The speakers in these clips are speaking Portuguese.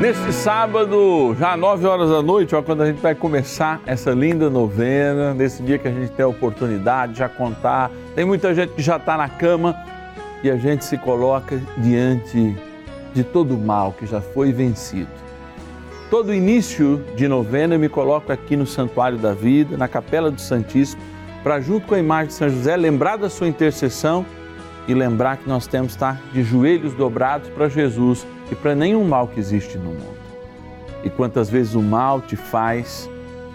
Neste sábado, já 9 horas da noite, ó, quando a gente vai começar essa linda novena, nesse dia que a gente tem a oportunidade de já contar, tem muita gente que já está na cama e a gente se coloca diante de todo o mal que já foi vencido. Todo início de novena eu me coloco aqui no Santuário da Vida, na Capela do Santíssimo, para junto com a imagem de São José lembrar da sua intercessão e lembrar que nós temos que estar de joelhos dobrados para Jesus e para nenhum mal que existe no mundo. E quantas vezes o mal te faz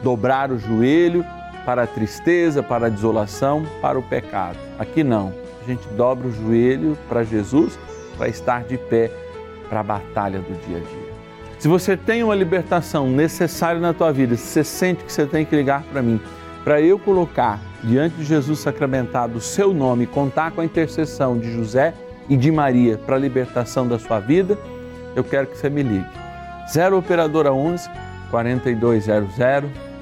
dobrar o joelho para a tristeza, para a desolação, para o pecado. Aqui não. A gente dobra o joelho para Jesus para estar de pé para a batalha do dia a dia. Se você tem uma libertação necessária na tua vida, se você sente que você tem que ligar para mim, para eu colocar diante de Jesus sacramentado o seu nome, contar com a intercessão de José e de Maria para a libertação da sua vida, eu quero que você me ligue. 0 Operadora 11 4200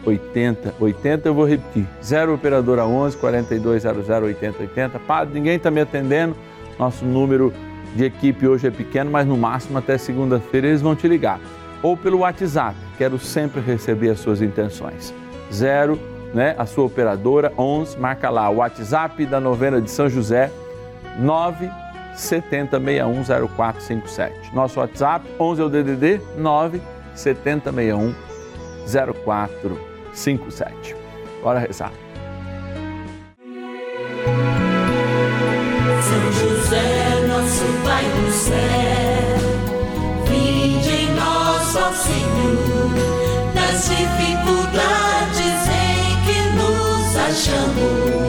8080, eu vou repetir. 0 Operadora 11 4200 8080. Padre, ninguém está me atendendo. Nosso número de equipe hoje é pequeno, mas no máximo até segunda-feira eles vão te ligar. Ou pelo WhatsApp, quero sempre receber as suas intenções. 0, né, a sua operadora 11, marca lá o WhatsApp da novena de São José 9 70610457. Nosso WhatsApp 11 é o DDD 9 7061 0457. Bora rezar. Nos achamos. Que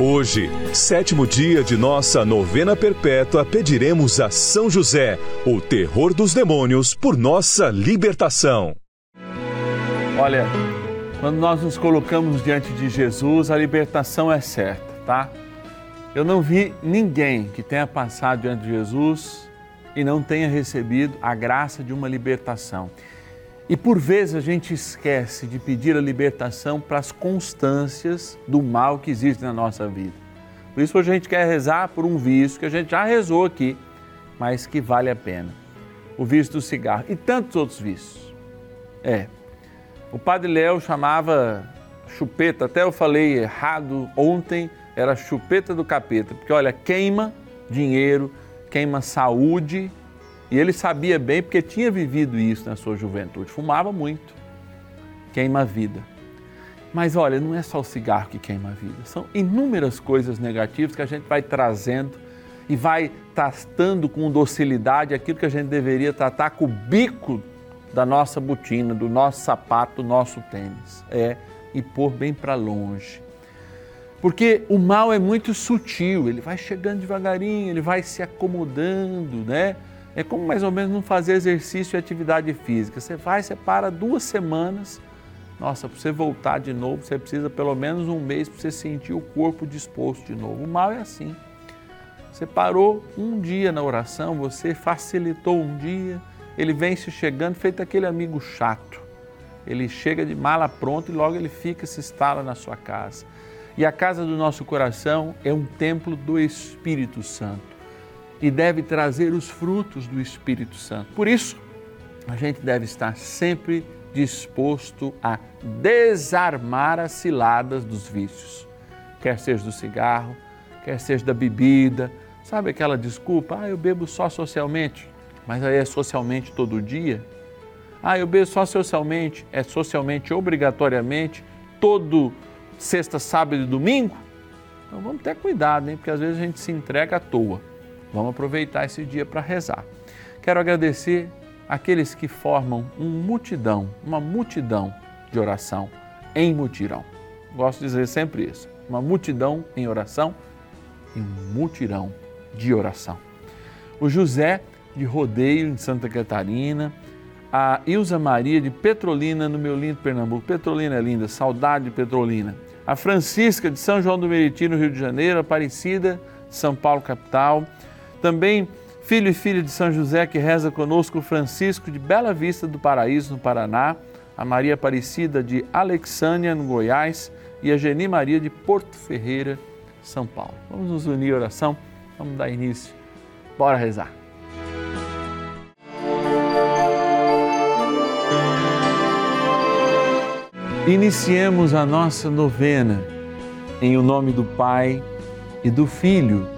Hoje, sétimo dia de nossa novena perpétua, pediremos a São José, o terror dos demônios, por nossa libertação. Olha, quando nós nos colocamos diante de Jesus, a libertação é certa, tá? Eu não vi ninguém que tenha passado diante de Jesus e não tenha recebido a graça de uma libertação. E por vezes a gente esquece de pedir a libertação para as constâncias do mal que existe na nossa vida. Por isso a gente quer rezar por um vício que a gente já rezou aqui, mas que vale a pena. O vício do cigarro e tantos outros vícios. É. O padre Léo chamava chupeta, até eu falei errado ontem, era chupeta do capeta, porque olha, queima dinheiro, queima saúde, e ele sabia bem porque tinha vivido isso na sua juventude. Fumava muito, queima a vida. Mas olha, não é só o cigarro que queima a vida, são inúmeras coisas negativas que a gente vai trazendo e vai tratando com docilidade aquilo que a gente deveria tratar com o bico da nossa botina, do nosso sapato, do nosso tênis. É, e pôr bem para longe. Porque o mal é muito sutil, ele vai chegando devagarinho, ele vai se acomodando, né? É como mais ou menos não fazer exercício e atividade física. Você vai, você para duas semanas. Nossa, para você voltar de novo, você precisa pelo menos um mês para você sentir o corpo disposto de novo. O mal é assim. Você parou um dia na oração, você facilitou um dia ele vem se chegando feito aquele amigo chato. Ele chega de mala pronta e logo ele fica, se instala na sua casa. E a casa do nosso coração é um templo do Espírito Santo e deve trazer os frutos do Espírito Santo. Por isso, a gente deve estar sempre disposto a desarmar as ciladas dos vícios, quer seja do cigarro, quer seja da bebida. Sabe aquela desculpa? Ah, eu bebo só socialmente, mas aí é socialmente todo dia. Ah, eu bebo só socialmente, é socialmente obrigatoriamente todo sexta, sábado e domingo? Então vamos ter cuidado, hein? Porque às vezes a gente se entrega à toa. Vamos aproveitar esse dia para rezar. Quero agradecer aqueles que formam um multidão, uma multidão de oração em mutirão. Gosto de dizer sempre isso: uma multidão em oração e um mutirão de oração. O José de Rodeio, em Santa Catarina, a Ilza Maria de Petrolina, no meu lindo Pernambuco. Petrolina é linda, saudade de Petrolina. A Francisca de São João do Meriti, no Rio de Janeiro, Aparecida de São Paulo, capital. Também filho e filha de São José que reza conosco, Francisco de Bela Vista do Paraíso, no Paraná, a Maria Aparecida de Alexânia, no Goiás, e a Geni Maria de Porto Ferreira, São Paulo. Vamos nos unir em oração, vamos dar início. Bora rezar. Iniciemos a nossa novena em o nome do Pai e do Filho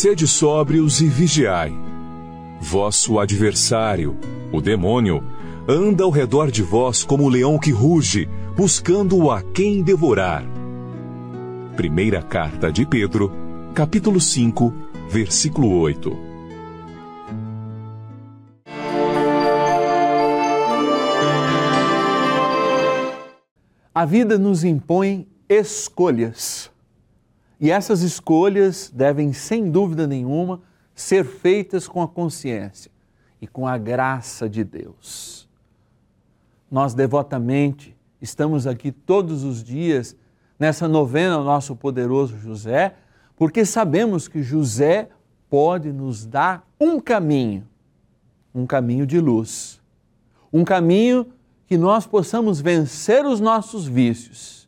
Sede sóbrios e vigiai. Vosso adversário, o demônio, anda ao redor de vós como um leão que ruge, buscando a quem devorar. Primeira carta de Pedro, capítulo 5, versículo 8. A vida nos impõe escolhas. E essas escolhas devem, sem dúvida nenhuma, ser feitas com a consciência e com a graça de Deus. Nós devotamente estamos aqui todos os dias nessa novena ao nosso poderoso José, porque sabemos que José pode nos dar um caminho, um caminho de luz, um caminho que nós possamos vencer os nossos vícios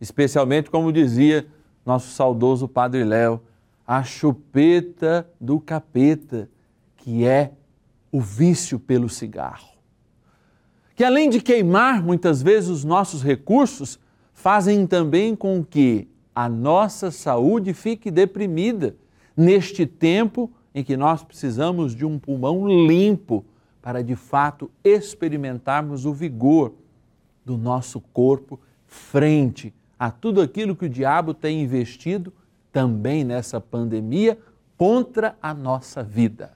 especialmente como dizia nosso saudoso Padre Léo, a chupeta do capeta, que é o vício pelo cigarro. Que além de queimar muitas vezes os nossos recursos, fazem também com que a nossa saúde fique deprimida neste tempo em que nós precisamos de um pulmão limpo para de fato experimentarmos o vigor do nosso corpo frente a tudo aquilo que o diabo tem investido também nessa pandemia contra a nossa vida.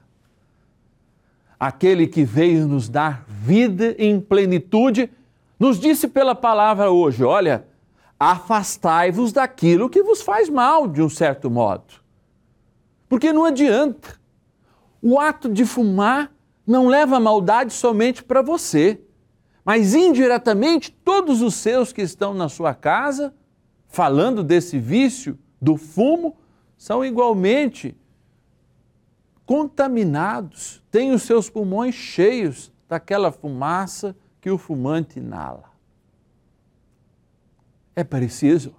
Aquele que veio nos dar vida em plenitude, nos disse pela palavra hoje: olha, afastai-vos daquilo que vos faz mal, de um certo modo. Porque não adianta. O ato de fumar não leva maldade somente para você, mas indiretamente todos os seus que estão na sua casa, falando desse vício do fumo, são igualmente contaminados, têm os seus pulmões cheios daquela fumaça que o fumante inala. É preciso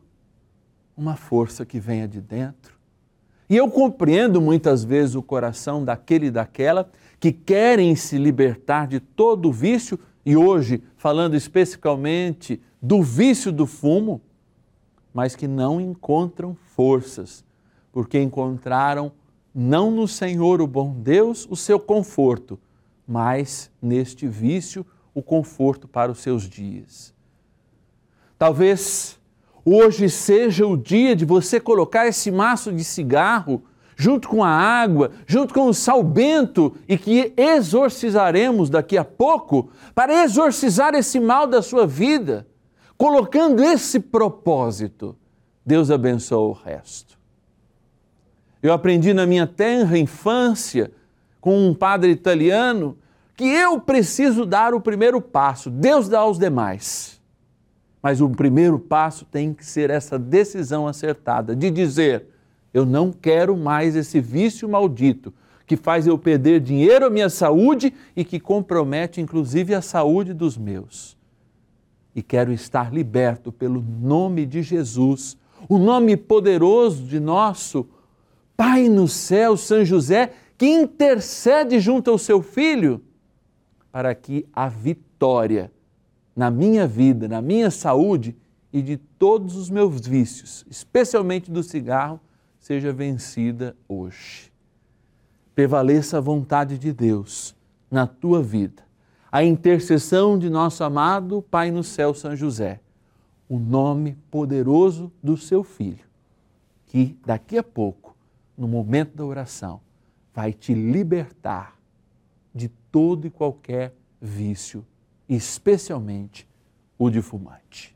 uma força que venha de dentro e eu compreendo muitas vezes o coração daquele e daquela que querem se libertar de todo o vício, e hoje, falando especificamente do vício do fumo, mas que não encontram forças, porque encontraram não no Senhor, o bom Deus, o seu conforto, mas neste vício, o conforto para os seus dias. Talvez hoje seja o dia de você colocar esse maço de cigarro junto com a água, junto com o sal bento e que exorcizaremos daqui a pouco para exorcizar esse mal da sua vida, colocando esse propósito. Deus abençoe o resto. Eu aprendi na minha tenra infância com um padre italiano que eu preciso dar o primeiro passo, Deus dá aos demais. Mas o primeiro passo tem que ser essa decisão acertada de dizer: eu não quero mais esse vício maldito que faz eu perder dinheiro, minha saúde e que compromete inclusive a saúde dos meus. E quero estar liberto pelo nome de Jesus, o nome poderoso de nosso Pai no céu, São José, que intercede junto ao seu filho para que a vitória na minha vida, na minha saúde e de todos os meus vícios, especialmente do cigarro, seja vencida hoje. Prevaleça a vontade de Deus na tua vida, a intercessão de nosso amado Pai no céu, São José, o nome poderoso do seu Filho, que daqui a pouco, no momento da oração, vai te libertar de todo e qualquer vício especialmente o de fumante.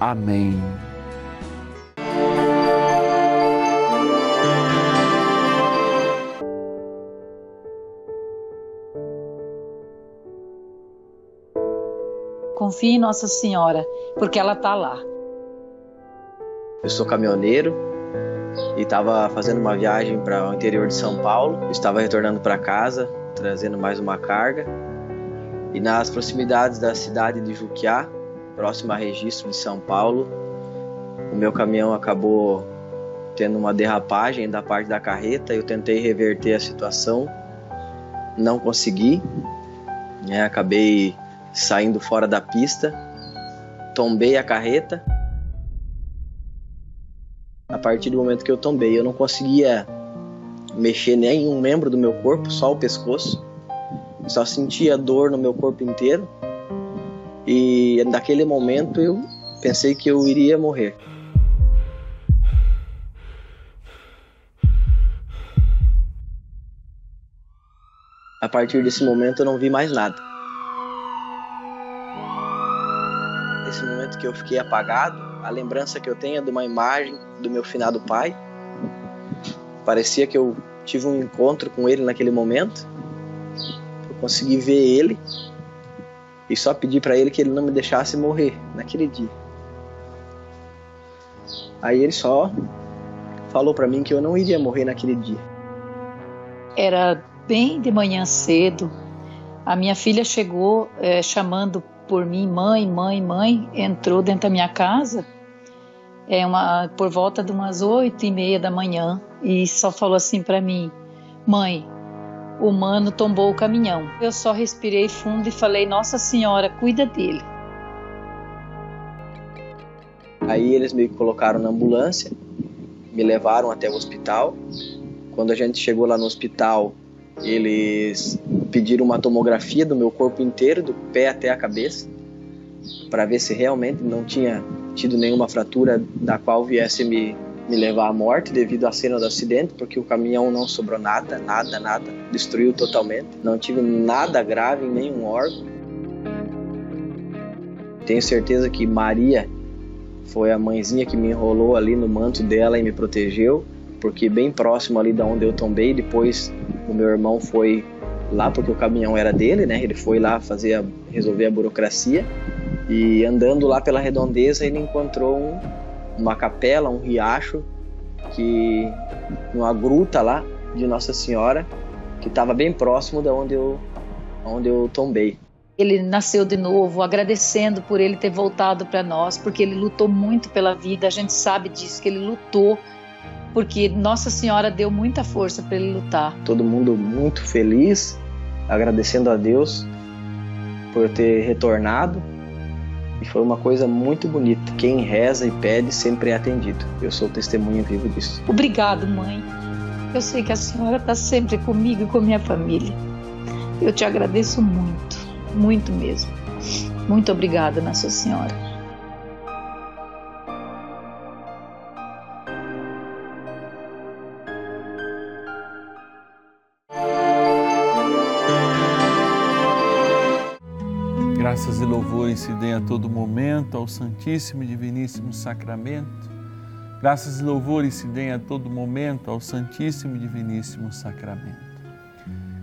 Amém. Confie em Nossa Senhora, porque ela está lá. Eu sou caminhoneiro e estava fazendo uma viagem para o interior de São Paulo. Estava retornando para casa, trazendo mais uma carga. E nas proximidades da cidade de Juquiá, próximo a registro de São Paulo, o meu caminhão acabou tendo uma derrapagem da parte da carreta. Eu tentei reverter a situação, não consegui. Né? Acabei saindo fora da pista, tombei a carreta. A partir do momento que eu tombei, eu não conseguia mexer nem um membro do meu corpo, só o pescoço. Só sentia dor no meu corpo inteiro. E naquele momento eu pensei que eu iria morrer. A partir desse momento eu não vi mais nada. Nesse momento que eu fiquei apagado, a lembrança que eu tenho é de uma imagem do meu finado pai. Parecia que eu tive um encontro com ele naquele momento. Eu consegui ver ele e só pedi para ele que ele não me deixasse morrer naquele dia. Aí ele só falou para mim que eu não iria morrer naquele dia. Era bem de manhã cedo. A minha filha chegou é, chamando por mim, mãe, mãe, mãe, entrou dentro da minha casa é uma por volta de umas oito e meia da manhã e só falou assim para mim, mãe, o mano tombou o caminhão. Eu só respirei fundo e falei, Nossa Senhora, cuida dele. Aí eles me colocaram na ambulância, me levaram até o hospital. Quando a gente chegou lá no hospital, eles pediram uma tomografia do meu corpo inteiro, do pé até a cabeça, para ver se realmente não tinha tido nenhuma fratura da qual viesse me, me levar à morte devido à cena do acidente, porque o caminhão não sobrou nada, nada, nada, destruiu totalmente. Não tive nada grave em nenhum órgão. Tenho certeza que Maria foi a mãezinha que me enrolou ali no manto dela e me protegeu, porque bem próximo ali da onde eu tombei, depois o meu irmão foi lá porque o caminhão era dele, né? Ele foi lá fazer a, resolver a burocracia e andando lá pela redondeza ele encontrou um, uma capela, um riacho que uma gruta lá de Nossa Senhora que estava bem próximo da onde eu onde eu tombei. Ele nasceu de novo, agradecendo por ele ter voltado para nós, porque ele lutou muito pela vida. A gente sabe disso que ele lutou porque Nossa Senhora deu muita força para ele lutar. Todo mundo muito feliz, agradecendo a Deus por ter retornado. E foi uma coisa muito bonita. Quem reza e pede sempre é atendido. Eu sou testemunha vivo disso. Obrigado, mãe. Eu sei que a senhora está sempre comigo e com minha família. Eu te agradeço muito, muito mesmo. Muito obrigada, Nossa Senhora. Louvores se deem a todo momento ao Santíssimo e Diviníssimo Sacramento. Graças e louvores se deem a todo momento ao Santíssimo e Diviníssimo Sacramento.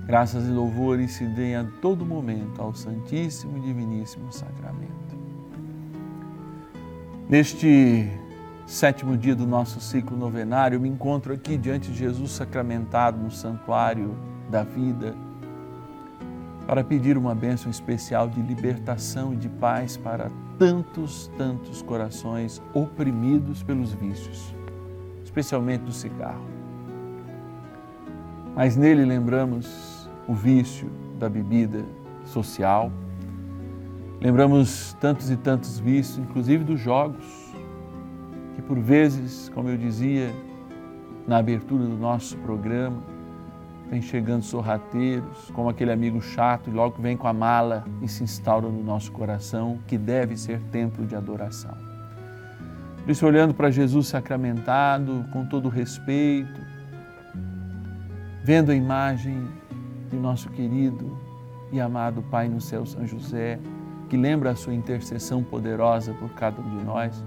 Graças e louvores se deem a todo momento ao Santíssimo e Diviníssimo Sacramento. Neste sétimo dia do nosso ciclo novenário, me encontro aqui diante de Jesus sacramentado no santuário da vida para pedir uma bênção especial de libertação e de paz para tantos, tantos corações oprimidos pelos vícios, especialmente do cigarro. Mas nele lembramos o vício da bebida social, lembramos tantos e tantos vícios, inclusive dos jogos, que por vezes, como eu dizia na abertura do nosso programa, vem chegando sorrateiros, como aquele amigo chato, e logo vem com a mala e se instaura no nosso coração, que deve ser templo de adoração. Por isso, olhando para Jesus sacramentado, com todo respeito, vendo a imagem do nosso querido e amado Pai no céu, São José, que lembra a sua intercessão poderosa por cada um de nós,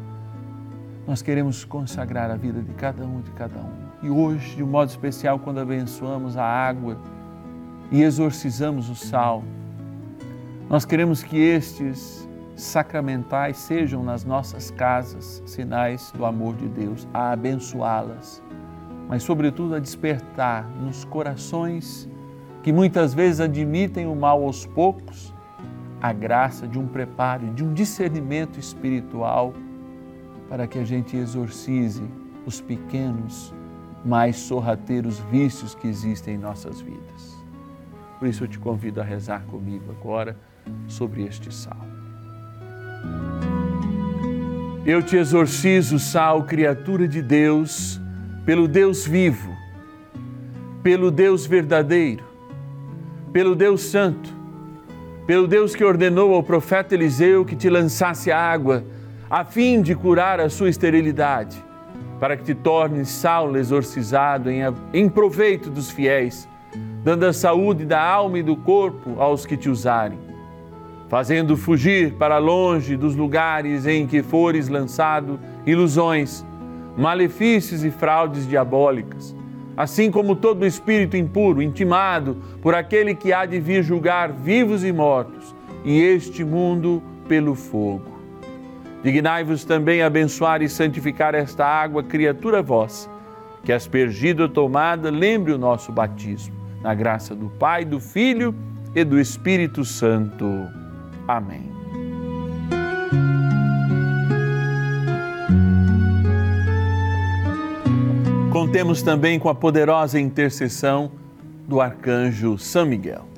nós queremos consagrar a vida de cada um de cada um. E hoje, de um modo especial, quando abençoamos a água e exorcizamos o sal, nós queremos que estes sacramentais sejam nas nossas casas sinais do amor de Deus, a abençoá-las, mas, sobretudo, a despertar nos corações que muitas vezes admitem o mal aos poucos, a graça de um preparo, de um discernimento espiritual para que a gente exorcize os pequenos mais sorrateiros vícios que existem em nossas vidas. Por isso eu te convido a rezar comigo agora sobre este sal. Eu te exorcizo, sal, criatura de Deus, pelo Deus vivo, pelo Deus verdadeiro, pelo Deus santo, pelo Deus que ordenou ao profeta Eliseu que te lançasse água, a fim de curar a sua esterilidade para que te tornes Saulo exorcizado em, em proveito dos fiéis, dando a saúde da alma e do corpo aos que te usarem, fazendo fugir para longe dos lugares em que fores lançado ilusões, malefícios e fraudes diabólicas, assim como todo espírito impuro, intimado por aquele que há de vir julgar vivos e mortos, e este mundo pelo fogo Dignai-vos também abençoar e santificar esta água, criatura vossa, que aspergida ou tomada, lembre o nosso batismo. Na graça do Pai, do Filho e do Espírito Santo. Amém. Contemos também com a poderosa intercessão do arcanjo São Miguel.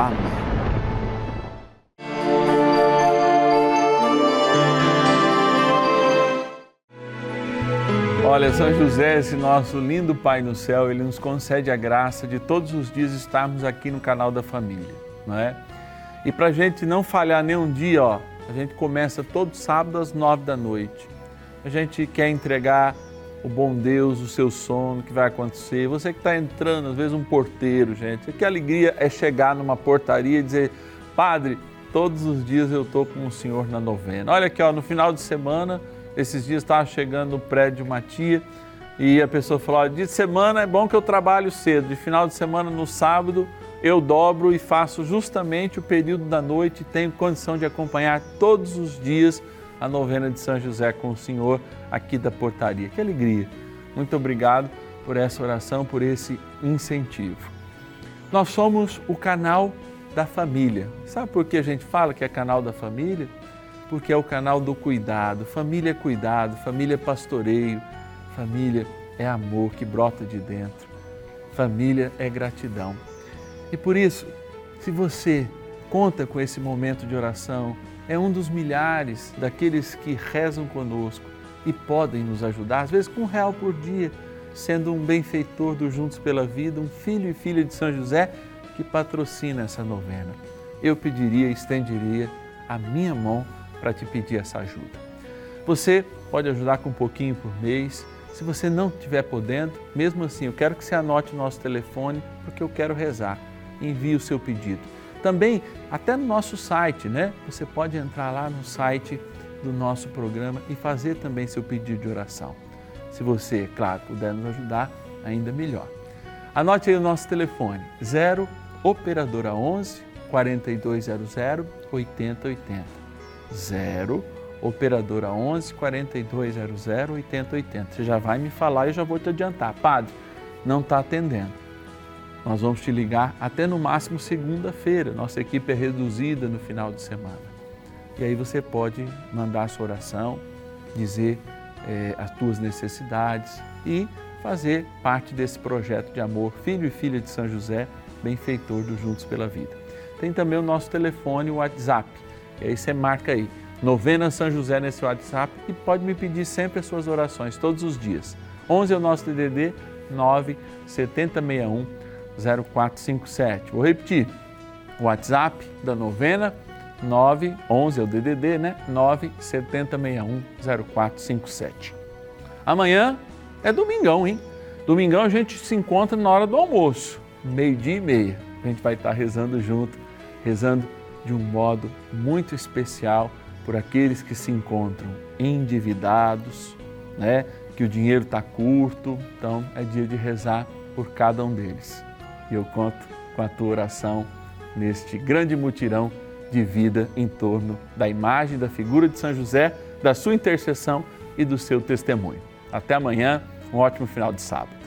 Amém. Olha, São José, esse nosso lindo Pai no céu, ele nos concede a graça de todos os dias estarmos aqui no canal da família, não é? E para a gente não falhar nenhum dia, ó, a gente começa todo sábado às nove da noite. A gente quer entregar o bom Deus, o seu sono, que vai acontecer. Você que está entrando, às vezes um porteiro, gente. Que alegria é chegar numa portaria e dizer, Padre, todos os dias eu estou com o Senhor na novena. Olha aqui, ó, no final de semana, esses dias estava chegando no prédio uma tia e a pessoa falou, de semana é bom que eu trabalho cedo, de final de semana no sábado eu dobro e faço justamente o período da noite tenho condição de acompanhar todos os dias a novena de São José com o Senhor aqui da portaria. Que alegria! Muito obrigado por essa oração, por esse incentivo. Nós somos o canal da família. Sabe por que a gente fala que é canal da família? Porque é o canal do cuidado. Família é cuidado, família é pastoreio, família é amor que brota de dentro. Família é gratidão. E por isso, se você conta com esse momento de oração, é um dos milhares daqueles que rezam conosco e podem nos ajudar, às vezes com um real por dia, sendo um benfeitor do Juntos pela Vida, um filho e filha de São José que patrocina essa novena. Eu pediria, estenderia a minha mão para te pedir essa ajuda. Você pode ajudar com um pouquinho por mês. Se você não estiver podendo, mesmo assim, eu quero que você anote o nosso telefone, porque eu quero rezar. Envie o seu pedido também, até no nosso site, né? Você pode entrar lá no site do nosso programa e fazer também seu pedido de oração. Se você, claro, puder nos ajudar, ainda melhor. Anote aí o nosso telefone: 0 operadora 11 4200 8080. operadora 11 4200 8080. Você já vai me falar e eu já vou te adiantar. Padre, não está atendendo. Nós vamos te ligar até no máximo segunda-feira. Nossa equipe é reduzida no final de semana. E aí você pode mandar a sua oração, dizer é, as tuas necessidades e fazer parte desse projeto de amor, filho e filha de São José, benfeitor do Juntos pela Vida. Tem também o nosso telefone, o WhatsApp. E aí você marca aí, novena São José nesse WhatsApp e pode me pedir sempre as suas orações, todos os dias. 11 é o nosso DDD, 9 7061 0457. Vou repetir, WhatsApp da novena, 9 11 é o DDD, né? 9 7061 0457. Amanhã é domingão, hein? Domingão a gente se encontra na hora do almoço, meio-dia e meia. A gente vai estar rezando junto, rezando de um modo muito especial por aqueles que se encontram endividados, né? Que o dinheiro está curto, então é dia de rezar por cada um deles. E eu conto com a tua oração neste grande mutirão de vida em torno da imagem da figura de São José, da sua intercessão e do seu testemunho. Até amanhã, um ótimo final de sábado.